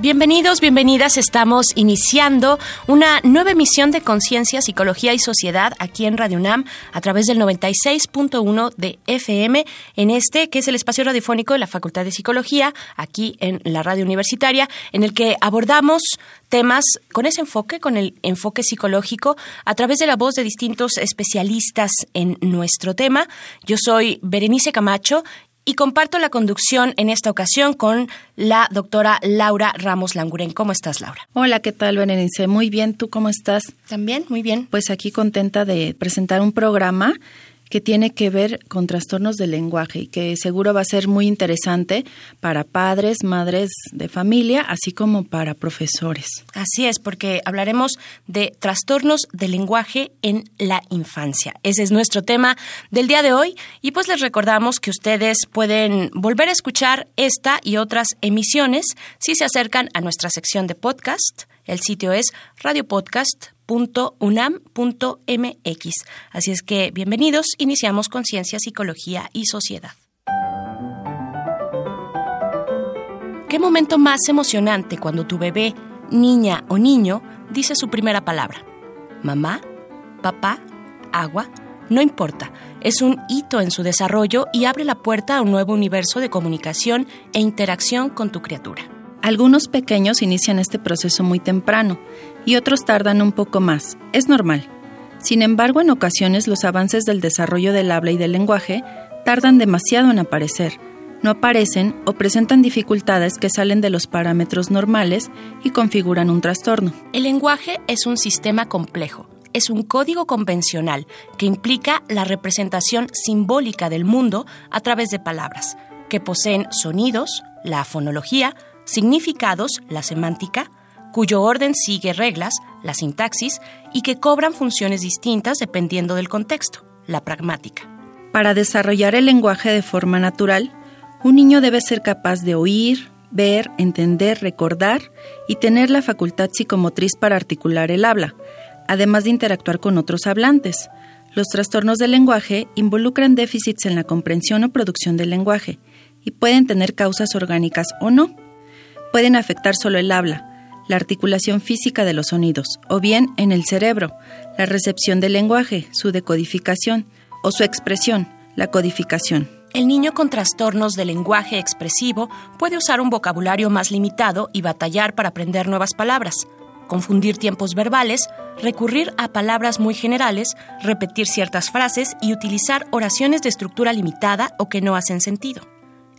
Bienvenidos, bienvenidas. Estamos iniciando una nueva emisión de Conciencia, Psicología y Sociedad aquí en Radio UNAM a través del 96.1 de FM en este que es el espacio radiofónico de la Facultad de Psicología aquí en la radio universitaria en el que abordamos temas con ese enfoque, con el enfoque psicológico a través de la voz de distintos especialistas en nuestro tema. Yo soy Berenice Camacho y comparto la conducción en esta ocasión con la doctora Laura Ramos Languren. ¿Cómo estás, Laura? Hola, ¿qué tal, Berenice? Muy bien, ¿tú cómo estás? También, muy bien. Pues aquí contenta de presentar un programa que tiene que ver con trastornos del lenguaje y que seguro va a ser muy interesante para padres, madres de familia, así como para profesores. Así es, porque hablaremos de trastornos del lenguaje en la infancia. Ese es nuestro tema del día de hoy y pues les recordamos que ustedes pueden volver a escuchar esta y otras emisiones si se acercan a nuestra sección de podcast. El sitio es radiopodcast.com unam.mx. Así es que bienvenidos, iniciamos con Ciencia, Psicología y Sociedad. ¿Qué momento más emocionante cuando tu bebé, niña o niño dice su primera palabra? Mamá, papá, agua, no importa, es un hito en su desarrollo y abre la puerta a un nuevo universo de comunicación e interacción con tu criatura. Algunos pequeños inician este proceso muy temprano y otros tardan un poco más. Es normal. Sin embargo, en ocasiones los avances del desarrollo del habla y del lenguaje tardan demasiado en aparecer. No aparecen o presentan dificultades que salen de los parámetros normales y configuran un trastorno. El lenguaje es un sistema complejo. Es un código convencional que implica la representación simbólica del mundo a través de palabras, que poseen sonidos, la fonología, significados, la semántica, cuyo orden sigue reglas, la sintaxis, y que cobran funciones distintas dependiendo del contexto, la pragmática. Para desarrollar el lenguaje de forma natural, un niño debe ser capaz de oír, ver, entender, recordar y tener la facultad psicomotriz para articular el habla, además de interactuar con otros hablantes. Los trastornos del lenguaje involucran déficits en la comprensión o producción del lenguaje y pueden tener causas orgánicas o no pueden afectar solo el habla, la articulación física de los sonidos, o bien en el cerebro, la recepción del lenguaje, su decodificación, o su expresión, la codificación. El niño con trastornos de lenguaje expresivo puede usar un vocabulario más limitado y batallar para aprender nuevas palabras, confundir tiempos verbales, recurrir a palabras muy generales, repetir ciertas frases y utilizar oraciones de estructura limitada o que no hacen sentido.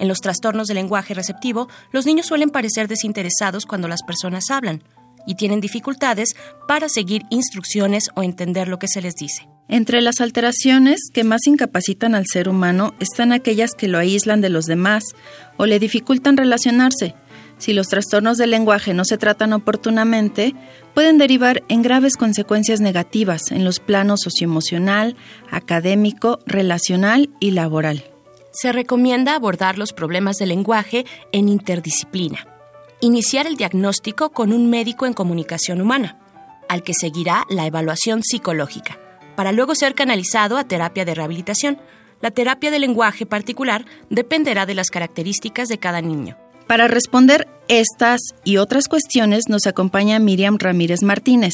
En los trastornos del lenguaje receptivo, los niños suelen parecer desinteresados cuando las personas hablan y tienen dificultades para seguir instrucciones o entender lo que se les dice. Entre las alteraciones que más incapacitan al ser humano están aquellas que lo aíslan de los demás o le dificultan relacionarse. Si los trastornos del lenguaje no se tratan oportunamente, pueden derivar en graves consecuencias negativas en los planos socioemocional, académico, relacional y laboral se recomienda abordar los problemas del lenguaje en interdisciplina. Iniciar el diagnóstico con un médico en comunicación humana, al que seguirá la evaluación psicológica, para luego ser canalizado a terapia de rehabilitación. La terapia del lenguaje particular dependerá de las características de cada niño. Para responder estas y otras cuestiones nos acompaña Miriam Ramírez Martínez,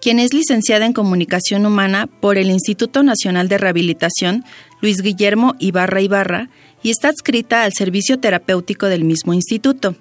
quien es licenciada en Comunicación Humana por el Instituto Nacional de Rehabilitación Luis Guillermo Ibarra Ibarra y está adscrita al servicio terapéutico del mismo instituto.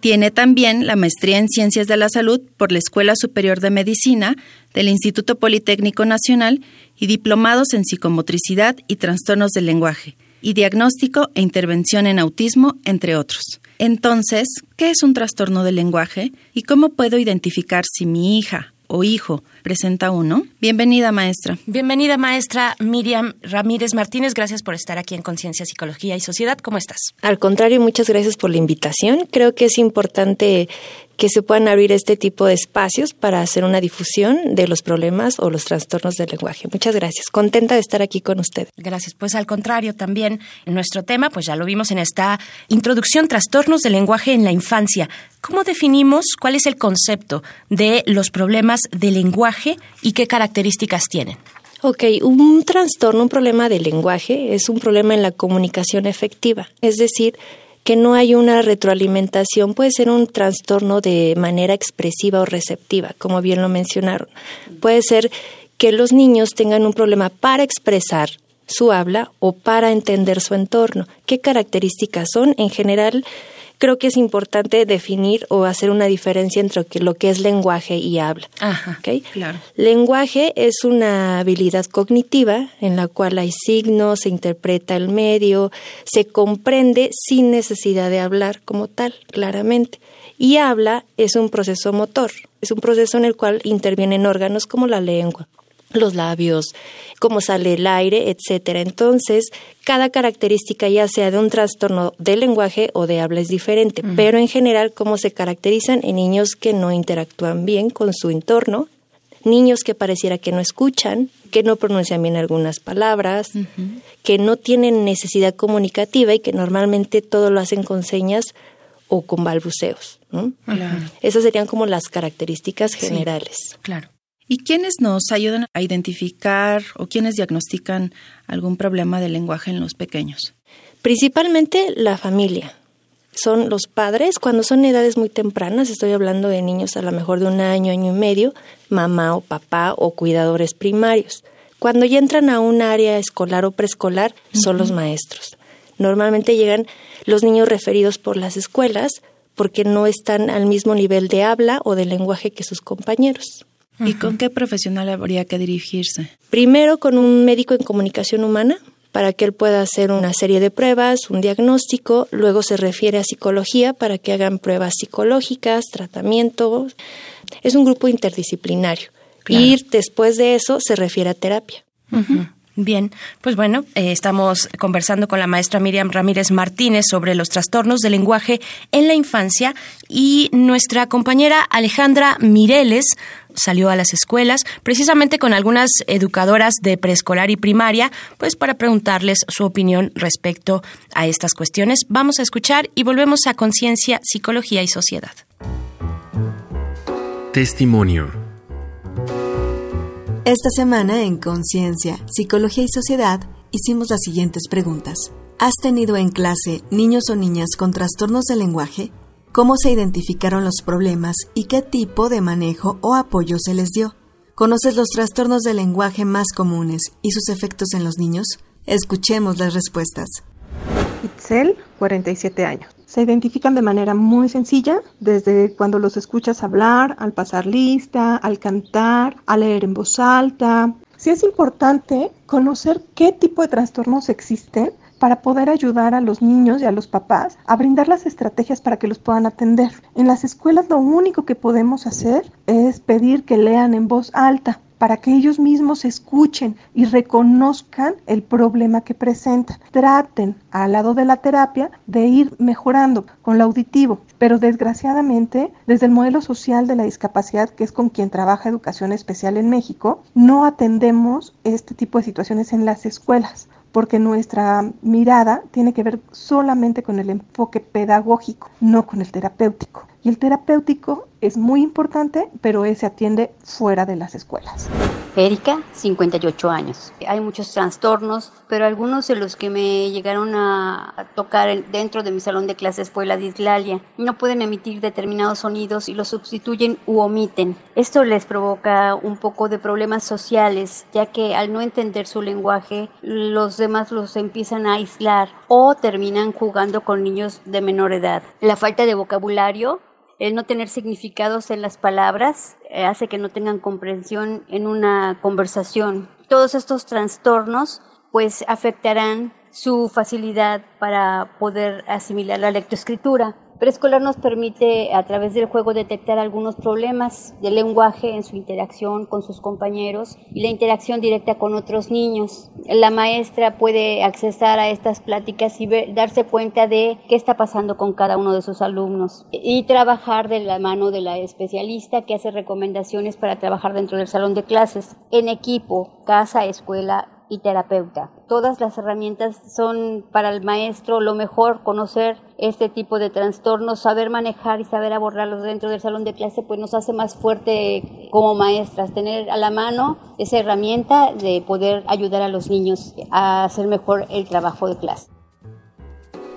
Tiene también la maestría en Ciencias de la Salud por la Escuela Superior de Medicina del Instituto Politécnico Nacional y diplomados en psicomotricidad y trastornos del lenguaje, y diagnóstico e intervención en autismo, entre otros. Entonces, ¿qué es un trastorno del lenguaje y cómo puedo identificar si mi hija o hijo presenta uno. Bienvenida, maestra. Bienvenida, maestra Miriam Ramírez Martínez. Gracias por estar aquí en Conciencia, Psicología y Sociedad. ¿Cómo estás? Al contrario, muchas gracias por la invitación. Creo que es importante que se puedan abrir este tipo de espacios para hacer una difusión de los problemas o los trastornos del lenguaje. Muchas gracias. Contenta de estar aquí con usted. Gracias. Pues al contrario, también nuestro tema, pues ya lo vimos en esta introducción, trastornos del lenguaje en la infancia. ¿Cómo definimos cuál es el concepto de los problemas del lenguaje y qué características tienen? Ok, un trastorno, un problema de lenguaje es un problema en la comunicación efectiva, es decir, que no hay una retroalimentación, puede ser un trastorno de manera expresiva o receptiva, como bien lo mencionaron. Puede ser que los niños tengan un problema para expresar su habla o para entender su entorno. ¿Qué características son? En general, creo que es importante definir o hacer una diferencia entre lo que es lenguaje y habla. Ajá, claro. Lenguaje es una habilidad cognitiva en la cual hay signos, se interpreta el medio, se comprende sin necesidad de hablar como tal, claramente. Y habla es un proceso motor, es un proceso en el cual intervienen órganos como la lengua, los labios, cómo sale el aire, etcétera. Entonces, cada característica, ya sea de un trastorno de lenguaje o de habla, es diferente, pero en general, cómo se caracterizan en niños que no interactúan bien con su entorno, niños que pareciera que no escuchan, que no pronuncian bien algunas palabras, que no tienen necesidad comunicativa y que normalmente todo lo hacen con señas o con balbuceos. Esas serían como las características generales. claro. ¿Y quiénes nos ayudan a identificar o quiénes diagnostican algún problema de lenguaje en los pequeños? Principalmente la familia. Son los padres, cuando son edades muy tempranas, estoy hablando de niños a lo mejor de un año, año y medio, mamá o papá o cuidadores primarios. Cuando ya entran a un área escolar o preescolar, son los maestros. Normalmente llegan los niños referidos por las escuelas porque no están al mismo nivel de habla o de lenguaje que sus compañeros. ¿Y con qué profesional habría que dirigirse? Primero con un médico en comunicación humana para que él pueda hacer una serie de pruebas, un diagnóstico, luego se refiere a psicología para que hagan pruebas psicológicas, tratamiento. Es un grupo interdisciplinario. Y después de eso se refiere a terapia. Bien, pues bueno, eh, estamos conversando con la maestra Miriam Ramírez Martínez sobre los trastornos del lenguaje en la infancia y nuestra compañera Alejandra Mireles salió a las escuelas precisamente con algunas educadoras de preescolar y primaria, pues para preguntarles su opinión respecto a estas cuestiones. Vamos a escuchar y volvemos a Conciencia, Psicología y Sociedad. Testimonio. Esta semana en Conciencia, Psicología y Sociedad hicimos las siguientes preguntas. ¿Has tenido en clase niños o niñas con trastornos de lenguaje? ¿Cómo se identificaron los problemas y qué tipo de manejo o apoyo se les dio? ¿Conoces los trastornos de lenguaje más comunes y sus efectos en los niños? Escuchemos las respuestas. Itzel, 47 años. Se identifican de manera muy sencilla, desde cuando los escuchas hablar, al pasar lista, al cantar, a leer en voz alta. Sí es importante conocer qué tipo de trastornos existen para poder ayudar a los niños y a los papás a brindar las estrategias para que los puedan atender. En las escuelas lo único que podemos hacer es pedir que lean en voz alta para que ellos mismos escuchen y reconozcan el problema que presentan. Traten al lado de la terapia de ir mejorando con lo auditivo, pero desgraciadamente desde el modelo social de la discapacidad, que es con quien trabaja educación especial en México, no atendemos este tipo de situaciones en las escuelas porque nuestra mirada tiene que ver solamente con el enfoque pedagógico, no con el terapéutico. Y el terapéutico es muy importante, pero ese atiende fuera de las escuelas. Erika, 58 años. Hay muchos trastornos, pero algunos de los que me llegaron a tocar dentro de mi salón de clases fue la dislalia. No pueden emitir determinados sonidos y los sustituyen u omiten. Esto les provoca un poco de problemas sociales, ya que al no entender su lenguaje, los demás los empiezan a aislar o terminan jugando con niños de menor edad. La falta de vocabulario el no tener significados en las palabras eh, hace que no tengan comprensión en una conversación. Todos estos trastornos pues afectarán su facilidad para poder asimilar la lectoescritura. Preescolar nos permite a través del juego detectar algunos problemas del lenguaje en su interacción con sus compañeros y la interacción directa con otros niños. La maestra puede accesar a estas pláticas y darse cuenta de qué está pasando con cada uno de sus alumnos y trabajar de la mano de la especialista que hace recomendaciones para trabajar dentro del salón de clases en equipo, casa, escuela y terapeuta. Todas las herramientas son para el maestro lo mejor, conocer este tipo de trastornos, saber manejar y saber abordarlos dentro del salón de clase, pues nos hace más fuerte como maestras, tener a la mano esa herramienta de poder ayudar a los niños a hacer mejor el trabajo de clase.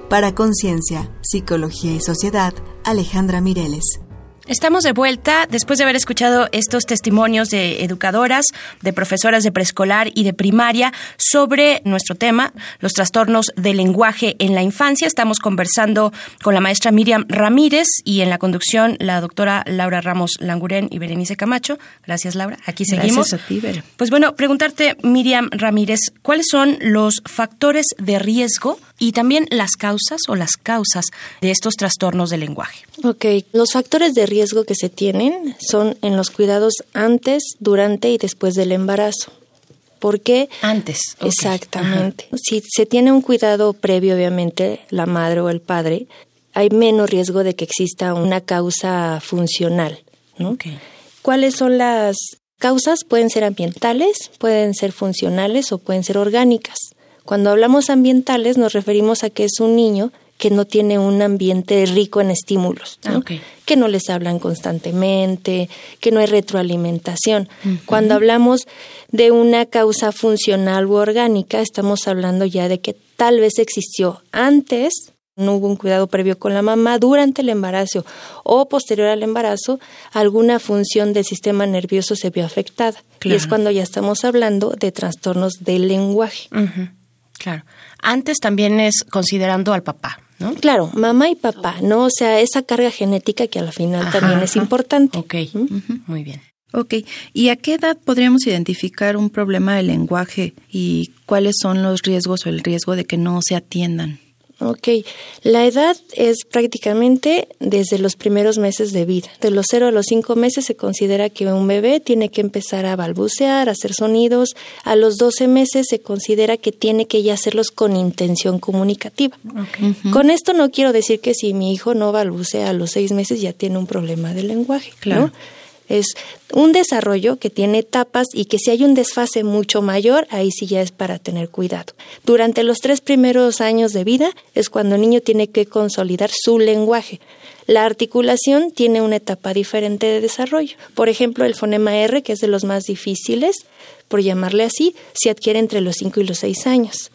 Para Conciencia, Psicología y Sociedad, Alejandra Mireles. Estamos de vuelta después de haber escuchado estos testimonios de educadoras, de profesoras de preescolar y de primaria sobre nuestro tema, los trastornos del lenguaje en la infancia. Estamos conversando con la maestra Miriam Ramírez y en la conducción la doctora Laura Ramos Languren y Berenice Camacho. Gracias, Laura. Aquí seguimos. Gracias a ti, Pues bueno, preguntarte, Miriam Ramírez, ¿cuáles son los factores de riesgo y también las causas o las causas de estos trastornos del lenguaje? Ok, los factores de riesgo que se tienen son en los cuidados antes, durante y después del embarazo. ¿Por qué? Antes. Exactamente. Si se tiene un cuidado previo, obviamente, la madre o el padre, hay menos riesgo de que exista una causa funcional. ¿Cuáles son las causas? Pueden ser ambientales, pueden ser funcionales o pueden ser orgánicas. Cuando hablamos ambientales nos referimos a que es un niño que no tiene un ambiente rico en estímulos, ah, que no les hablan constantemente, que no hay retroalimentación. Cuando hablamos de una causa funcional u orgánica, estamos hablando ya de que tal vez existió antes, no hubo un cuidado previo con la mamá durante el embarazo o posterior al embarazo, alguna función del sistema nervioso se vio afectada. Y es cuando ya estamos hablando de trastornos del lenguaje. Claro. Antes también es considerando al papá, ¿no? Claro, mamá y papá, ¿no? O sea, esa carga genética que al final también es importante. Ok, muy bien. Ok, ¿y a qué edad podríamos identificar un problema de lenguaje y cuáles son los riesgos o el riesgo de que no se atiendan? Ok, la edad es prácticamente desde los primeros meses de vida. De los 0 a los 5 meses se considera que un bebé tiene que empezar a balbucear, a hacer sonidos. A los 12 meses se considera que tiene que ya hacerlos con intención comunicativa. Con esto no quiero decir que si mi hijo no balbucea a los 6 meses ya tiene un problema de lenguaje, claro. Es un desarrollo que tiene etapas y que si hay un desfase mucho mayor, ahí sí ya es para tener cuidado. Durante los tres primeros años de vida es cuando el niño tiene que consolidar su lenguaje. La articulación tiene una etapa diferente de desarrollo. Por ejemplo, el fonema R, que es de los más difíciles, por llamarle así, se adquiere entre los 5 y los 6 años.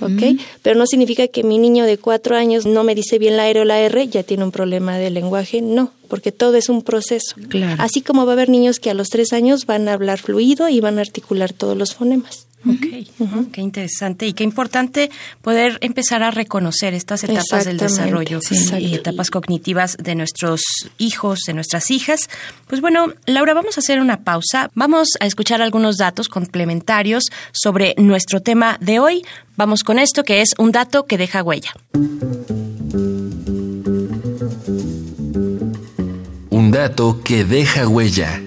¿Ok? Pero no significa que mi niño de 4 años no me dice bien la R o la R, ya tiene un problema de lenguaje. No, porque todo es un proceso. Así como va a haber niños que a los 3 años van a hablar fluido y van a articular todos los fonemas. Ok, qué interesante y qué importante poder empezar a reconocer estas etapas del desarrollo y etapas cognitivas de nuestros hijos, de nuestras hijas. Pues bueno, Laura, vamos a hacer una pausa. Vamos a escuchar algunos datos complementarios sobre nuestro tema de hoy. Vamos con esto que es un dato que deja huella. Un dato que deja huella.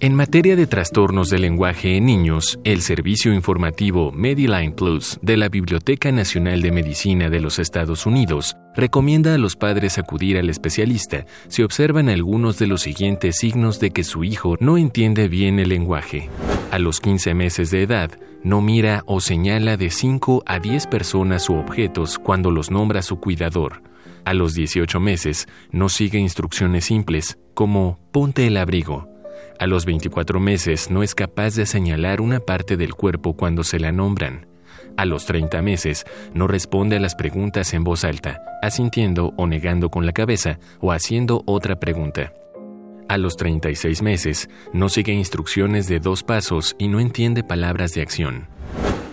En materia de trastornos del lenguaje en niños, el servicio informativo Mediline Plus de la Biblioteca Nacional de Medicina de los Estados Unidos recomienda a los padres acudir al especialista si observan algunos de los siguientes signos de que su hijo no entiende bien el lenguaje. A los 15 meses de edad, no mira o señala de 5 a 10 personas u objetos cuando los nombra su cuidador. A los 18 meses, no sigue instrucciones simples como ponte el abrigo a los 24 meses no es capaz de señalar una parte del cuerpo cuando se la nombran. A los 30 meses no responde a las preguntas en voz alta, asintiendo o negando con la cabeza o haciendo otra pregunta. A los 36 meses no sigue instrucciones de dos pasos y no entiende palabras de acción.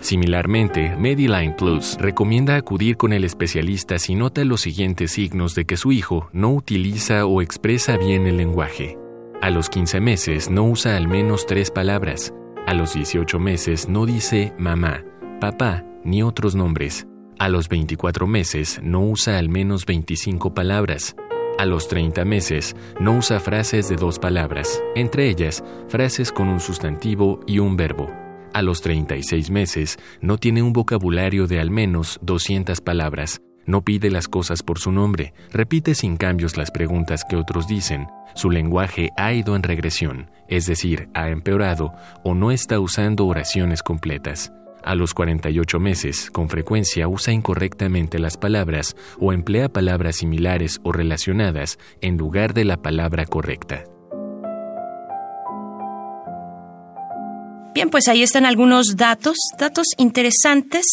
Similarmente, Mediline Plus recomienda acudir con el especialista si nota los siguientes signos de que su hijo no utiliza o expresa bien el lenguaje. A los 15 meses no usa al menos tres palabras. A los 18 meses no dice mamá, papá ni otros nombres. A los 24 meses no usa al menos 25 palabras. A los 30 meses no usa frases de dos palabras, entre ellas frases con un sustantivo y un verbo. A los 36 meses no tiene un vocabulario de al menos 200 palabras, no pide las cosas por su nombre, repite sin cambios las preguntas que otros dicen, su lenguaje ha ido en regresión, es decir, ha empeorado o no está usando oraciones completas. A los 48 meses, con frecuencia usa incorrectamente las palabras o emplea palabras similares o relacionadas en lugar de la palabra correcta. Bien, pues ahí están algunos datos, datos interesantes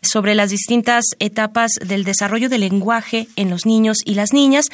sobre las distintas etapas del desarrollo del lenguaje en los niños y las niñas.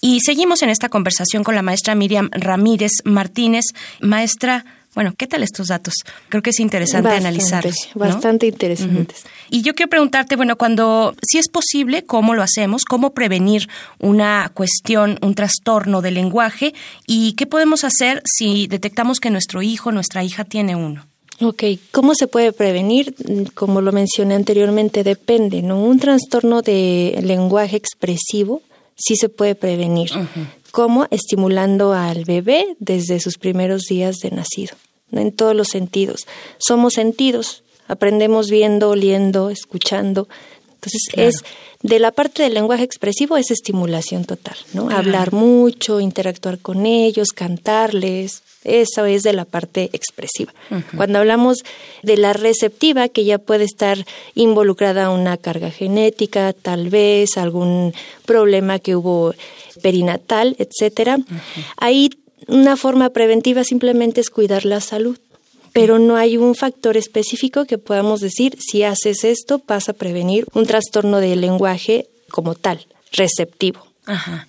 Y seguimos en esta conversación con la maestra Miriam Ramírez Martínez. Maestra, bueno, ¿qué tal estos datos? Creo que es interesante analizarlos. Bastante interesantes. Y yo quiero preguntarte, bueno, cuando, si es posible, ¿cómo lo hacemos? ¿Cómo prevenir una cuestión, un trastorno del lenguaje? ¿Y qué podemos hacer si detectamos que nuestro hijo, nuestra hija tiene uno? Ok, ¿cómo se puede prevenir? Como lo mencioné anteriormente, depende, ¿no? Un trastorno de lenguaje expresivo sí se puede prevenir. ¿Cómo? Estimulando al bebé desde sus primeros días de nacido en todos los sentidos. Somos sentidos, aprendemos viendo, oliendo, escuchando. Entonces es de la parte del lenguaje expresivo es estimulación total, ¿no? Hablar mucho, interactuar con ellos, cantarles. Eso es de la parte expresiva. Cuando hablamos de la receptiva, que ya puede estar involucrada una carga genética, tal vez algún problema que hubo perinatal, etcétera, ahí una forma preventiva simplemente es cuidar la salud, pero no hay un factor específico que podamos decir, si haces esto, vas a prevenir un trastorno del lenguaje como tal, receptivo.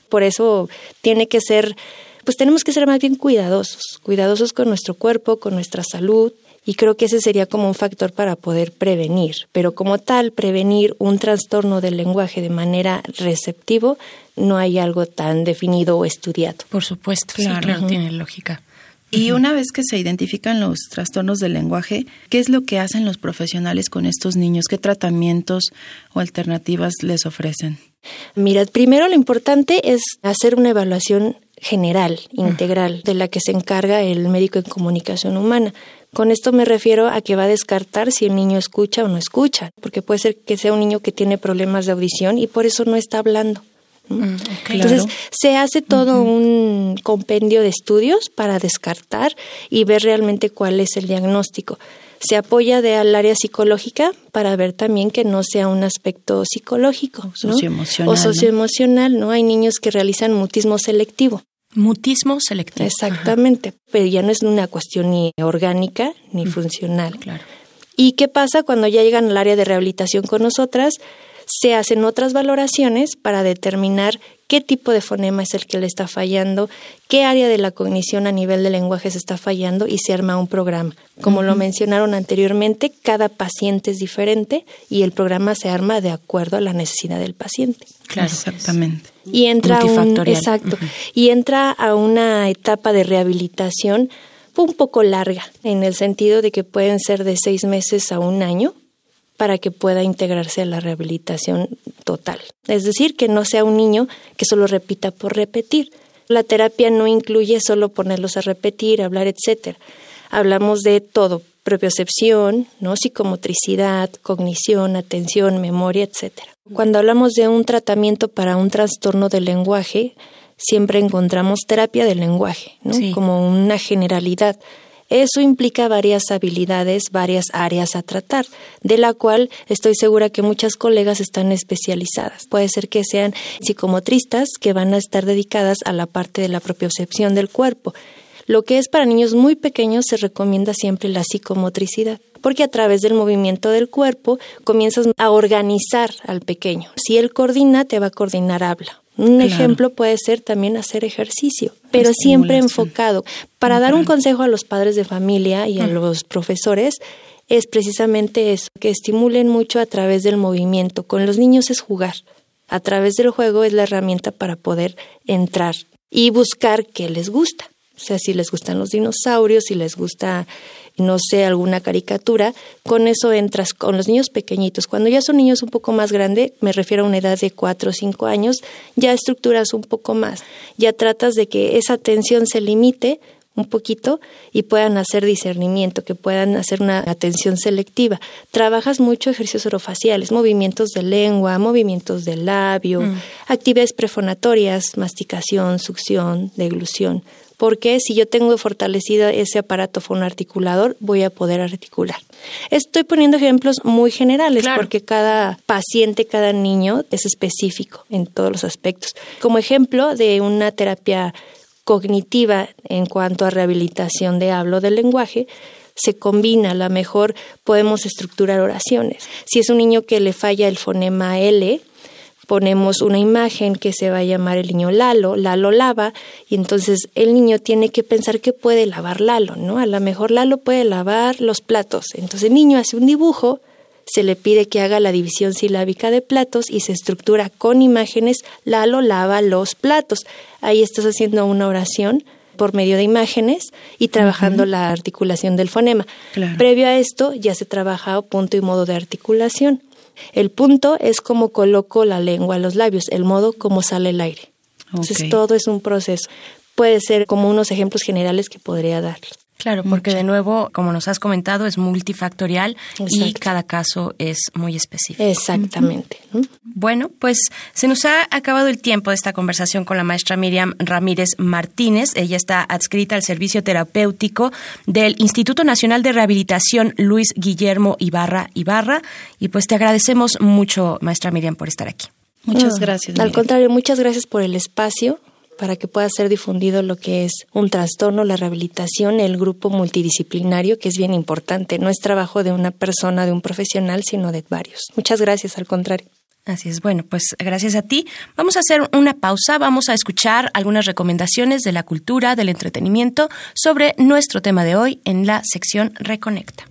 Por eso tiene que ser, pues tenemos que ser más bien cuidadosos, cuidadosos con nuestro cuerpo, con nuestra salud, y creo que ese sería como un factor para poder prevenir. Pero como tal, prevenir un trastorno del lenguaje de manera receptivo, no hay algo tan definido o estudiado. Por supuesto, claro, tiene lógica. Y una vez que se identifican los trastornos del lenguaje, ¿qué es lo que hacen los profesionales con estos niños? ¿Qué tratamientos o alternativas les ofrecen? Mira, primero lo importante es hacer una evaluación general, integral, de la que se encarga el médico en comunicación humana. Con esto me refiero a que va a descartar si el niño escucha o no escucha, porque puede ser que sea un niño que tiene problemas de audición y por eso no está hablando. Mm, Entonces, se hace todo un compendio de estudios para descartar y ver realmente cuál es el diagnóstico. Se apoya de al área psicológica para ver también que no sea un aspecto psicológico socioemocional, o socioemocional. ¿no? Hay niños que realizan mutismo selectivo. Mutismo selectivo. Exactamente, pero ya no es una cuestión ni orgánica ni funcional. Claro. ¿Y qué pasa cuando ya llegan al área de rehabilitación con nosotras? Se hacen otras valoraciones para determinar qué tipo de fonema es el que le está fallando, qué área de la cognición a nivel de lenguaje se está fallando y se arma un programa. Como lo mencionaron anteriormente, cada paciente es diferente y el programa se arma de acuerdo a la necesidad del paciente. Claro, exactamente. Y entra un, exacto, y entra a una etapa de rehabilitación un poco larga, en el sentido de que pueden ser de seis meses a un año, para que pueda integrarse a la rehabilitación total. Es decir, que no sea un niño que solo repita por repetir. La terapia no incluye solo ponerlos a repetir, hablar, etcétera. Hablamos de todo, propiocepción, ¿no? psicomotricidad, cognición, atención, memoria, etcétera. Cuando hablamos de un tratamiento para un trastorno del lenguaje, siempre encontramos terapia del lenguaje, ¿no? como una generalidad eso implica varias habilidades, varias áreas a tratar, de la cual estoy segura que muchas colegas están especializadas. Puede ser que sean psicomotristas que van a estar dedicadas a la parte de la propiocepción del cuerpo. Lo que es para niños muy pequeños se recomienda siempre la psicomotricidad, porque a través del movimiento del cuerpo comienzas a organizar al pequeño. Si él coordina, te va a coordinar habla. Un ejemplo puede ser también hacer ejercicio, pero siempre enfocado. Para dar un consejo a los padres de familia y a los profesores, es precisamente eso, que estimulen mucho a través del movimiento. Con los niños es jugar. A través del juego es la herramienta para poder entrar y buscar qué les gusta. O sea, si les gustan los dinosaurios, si les gusta no sé, alguna caricatura, con eso entras con los niños pequeñitos. Cuando ya son niños un poco más grandes, me refiero a una edad de 4 o 5 años, ya estructuras un poco más, ya tratas de que esa atención se limite un poquito y puedan hacer discernimiento, que puedan hacer una atención selectiva. Trabajas mucho ejercicios orofaciales, movimientos de lengua, movimientos del labio, mm. actividades prefonatorias, masticación, succión, deglución. Porque si yo tengo fortalecido ese aparato fonoarticulador, voy a poder articular. Estoy poniendo ejemplos muy generales porque cada paciente, cada niño es específico en todos los aspectos. Como ejemplo de una terapia cognitiva en cuanto a rehabilitación de hablo del lenguaje, se combina, a lo mejor podemos estructurar oraciones. Si es un niño que le falla el fonema L, ponemos una imagen que se va a llamar el niño Lalo, Lalo lava, y entonces el niño tiene que pensar que puede lavar Lalo, ¿no? A lo mejor Lalo puede lavar los platos. Entonces el niño hace un dibujo se le pide que haga la división silábica de platos y se estructura con imágenes Lalo lava los platos. Ahí estás haciendo una oración por medio de imágenes y trabajando la articulación del fonema. Previo a esto ya se trabaja punto y modo de articulación. El punto es cómo coloco la lengua a los labios, el modo cómo sale el aire. Entonces todo es un proceso. Puede ser como unos ejemplos generales que podría dar. Claro, porque de nuevo, como nos has comentado, es multifactorial y cada caso es muy específico. Exactamente. Bueno, pues se nos ha acabado el tiempo de esta conversación con la maestra Miriam Ramírez Martínez. Ella está adscrita al servicio terapéutico del Instituto Nacional de Rehabilitación Luis Guillermo Ibarra Ibarra. Y pues te agradecemos mucho, maestra Miriam, por estar aquí. Muchas gracias. Al contrario, muchas gracias por el espacio para que pueda ser difundido lo que es un trastorno, la rehabilitación, el grupo multidisciplinario, que es bien importante. No es trabajo de una persona, de un profesional, sino de varios. Muchas gracias, al contrario. Así es, bueno, pues gracias a ti. Vamos a hacer una pausa, vamos a escuchar algunas recomendaciones de la cultura, del entretenimiento sobre nuestro tema de hoy en la sección Reconecta.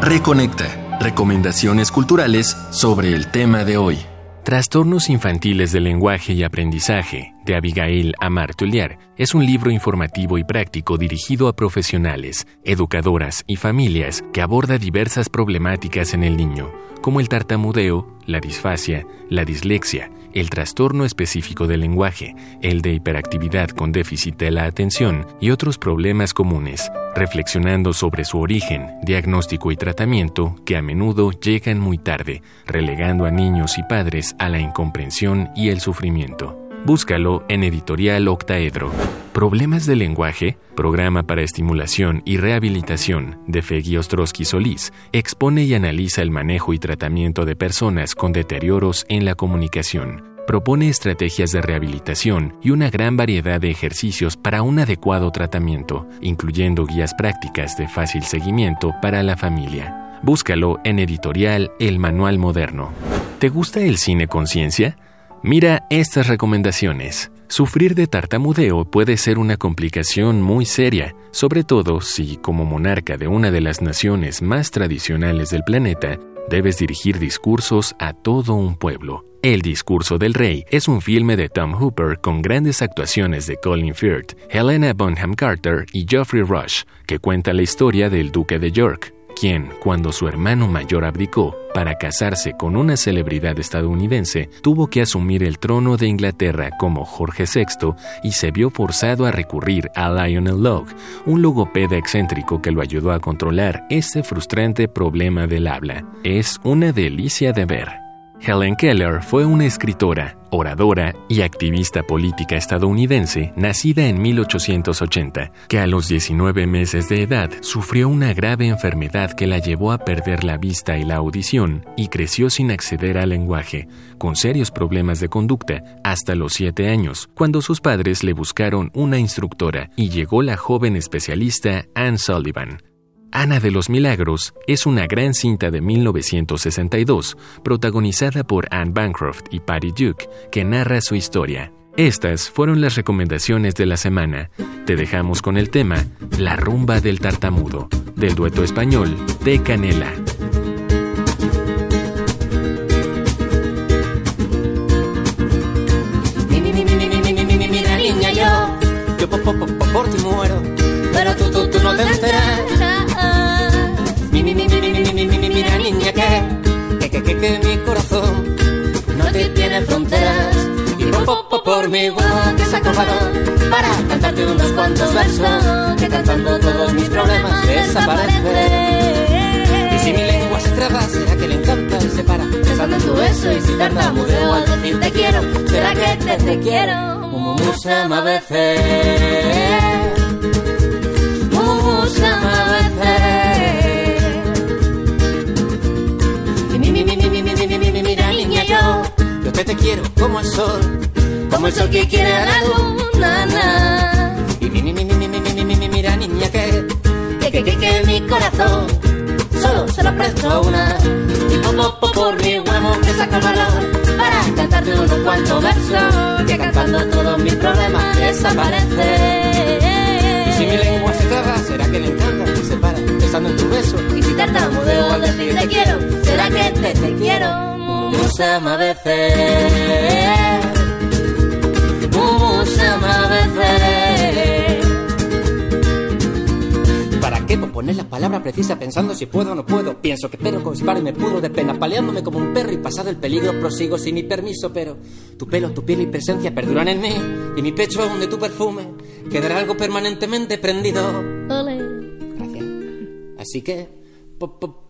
Reconecta, recomendaciones culturales sobre el tema de hoy. Trastornos infantiles del lenguaje y aprendizaje, de Abigail Amar Tullier, es un libro informativo y práctico dirigido a profesionales, educadoras y familias que aborda diversas problemáticas en el niño, como el tartamudeo, la disfasia, la dislexia, el trastorno específico del lenguaje, el de hiperactividad con déficit de la atención y otros problemas comunes, reflexionando sobre su origen, diagnóstico y tratamiento que a menudo llegan muy tarde, relegando a niños y padres a la incomprensión y el sufrimiento. Búscalo en Editorial Octaedro. Problemas del lenguaje, programa para estimulación y rehabilitación de Fegui Ostrowski Solís, expone y analiza el manejo y tratamiento de personas con deterioros en la comunicación. Propone estrategias de rehabilitación y una gran variedad de ejercicios para un adecuado tratamiento, incluyendo guías prácticas de fácil seguimiento para la familia. Búscalo en editorial El Manual Moderno. ¿Te gusta el cine conciencia? Mira estas recomendaciones. Sufrir de tartamudeo puede ser una complicación muy seria, sobre todo si, como monarca de una de las naciones más tradicionales del planeta, debes dirigir discursos a todo un pueblo. El discurso del rey es un filme de Tom Hooper con grandes actuaciones de Colin Firth, Helena Bonham Carter y Geoffrey Rush, que cuenta la historia del duque de York, quien, cuando su hermano mayor abdicó para casarse con una celebridad estadounidense, tuvo que asumir el trono de Inglaterra como Jorge VI y se vio forzado a recurrir a Lionel Locke, un logopeda excéntrico que lo ayudó a controlar este frustrante problema del habla. Es una delicia de ver. Helen Keller fue una escritora, oradora y activista política estadounidense nacida en 1880, que a los 19 meses de edad sufrió una grave enfermedad que la llevó a perder la vista y la audición y creció sin acceder al lenguaje, con serios problemas de conducta, hasta los 7 años, cuando sus padres le buscaron una instructora y llegó la joven especialista Anne Sullivan. Ana de los Milagros es una gran cinta de 1962, protagonizada por Anne Bancroft y Patty Duke, que narra su historia. Estas fueron las recomendaciones de la semana. Te dejamos con el tema La rumba del tartamudo, del dueto español de Canela. me guardo esa corbata para cantarte unos cuantos versos que cantando todos mis problemas desaparecen. Y si mi lengua se traba, será que le encanta y se para pensando en tu beso y si tartamudeo al decir te quiero, será que te, te quiero como musa a veces. Mira niña yo, yo que te quiero como el sol como el sol que quiere a la luna. na. Y mi, mi, mi, mi, mi, mi, mi, mi, mi, mira niña que, que, que, que, que mi corazón solo se lo presto una. Y po, po, po, por mi huevo que saca valor para cantarte unos cuantos versos que cantando todos mis problemas desaparecen. Y si mi lengua se traba, será que le encanta y se para pensando en tu beso. Y si tartamudeo al decir te quiero, será que te, te quiero muchas más veces. Palabra precisa pensando si puedo o no puedo? Pienso que pero consparo y me pudro de pena, paleándome como un perro y pasado el peligro prosigo sin mi permiso, pero tu pelo, tu piel y presencia perduran en mí y mi pecho aún de tu perfume quedará algo permanentemente prendido. Gracias. Así que... po- po-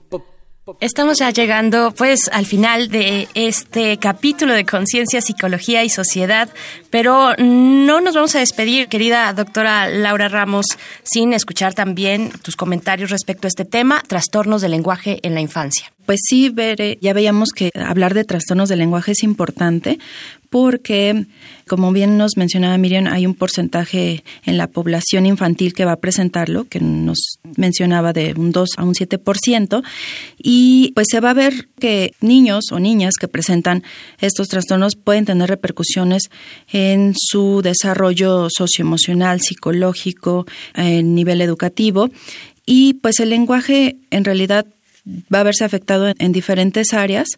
Estamos ya llegando pues al final de este capítulo de Conciencia, Psicología y Sociedad, pero no nos vamos a despedir, querida doctora Laura Ramos, sin escuchar también tus comentarios respecto a este tema, trastornos del lenguaje en la infancia. Pues sí, Bere, ya veíamos que hablar de trastornos del lenguaje es importante porque, como bien nos mencionaba Miriam, hay un porcentaje en la población infantil que va a presentarlo, que nos mencionaba de un 2 a un 7%, y pues se va a ver que niños o niñas que presentan estos trastornos pueden tener repercusiones en su desarrollo socioemocional, psicológico, en nivel educativo, y pues el lenguaje en realidad va a verse afectado en, en diferentes áreas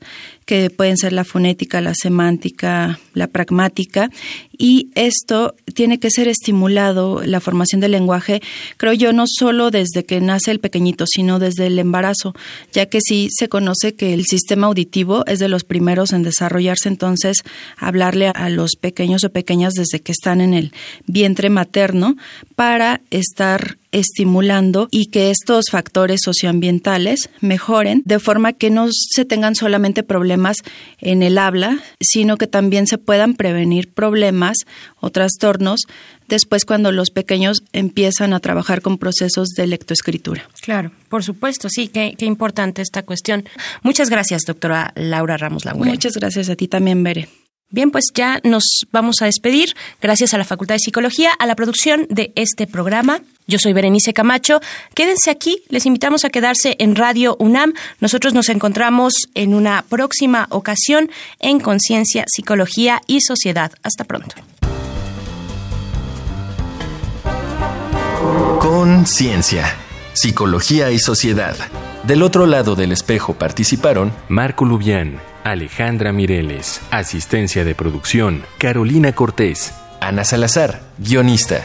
que pueden ser la fonética, la semántica, la pragmática y esto tiene que ser estimulado la formación del lenguaje, creo yo, no solo desde que nace el pequeñito, sino desde el embarazo, ya que sí se conoce que el sistema auditivo es de los primeros en desarrollarse, entonces hablarle a los pequeños o pequeñas desde que están en el vientre materno para estar estimulando y que estos factores socioambientales mejoren de forma que no se tengan solamente problemas en el habla, sino que también se puedan prevenir problemas o trastornos después cuando los pequeños empiezan a trabajar con procesos de lectoescritura. Claro, por supuesto, sí, qué, qué importante esta cuestión. Muchas gracias, doctora Laura Ramos Laurel. Muchas gracias a ti también, Bere. Bien, pues ya nos vamos a despedir. Gracias a la Facultad de Psicología, a la producción de este programa. Yo soy Berenice Camacho. Quédense aquí, les invitamos a quedarse en Radio UNAM. Nosotros nos encontramos en una próxima ocasión en Conciencia, Psicología y Sociedad. Hasta pronto. Conciencia, Psicología y Sociedad. Del otro lado del espejo participaron Marco Lubián, Alejandra Mireles, asistencia de producción, Carolina Cortés, Ana Salazar, guionista,